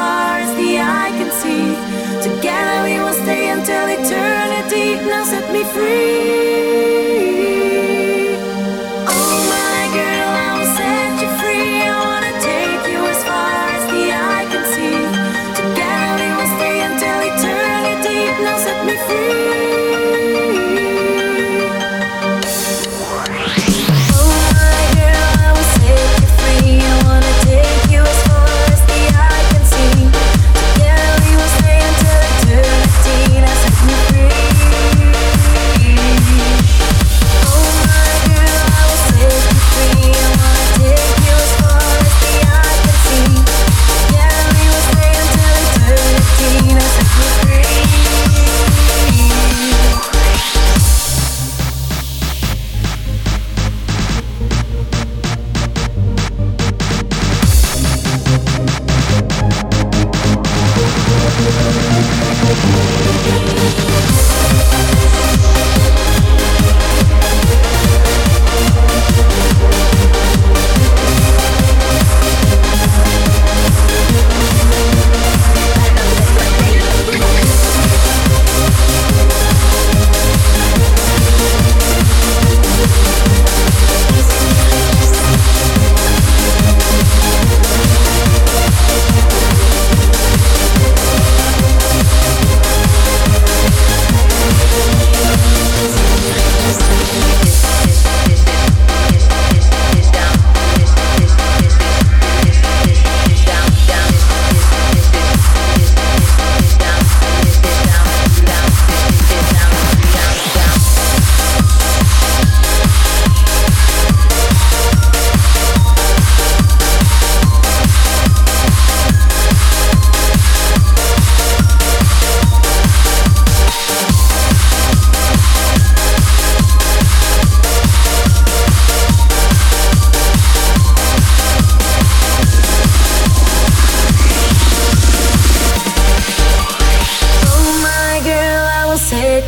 far as the eye can see. Together we will stay until eternity now set me free.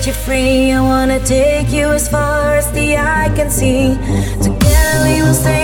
set you free. I wanna take you as far as the eye can see. Together we will stay.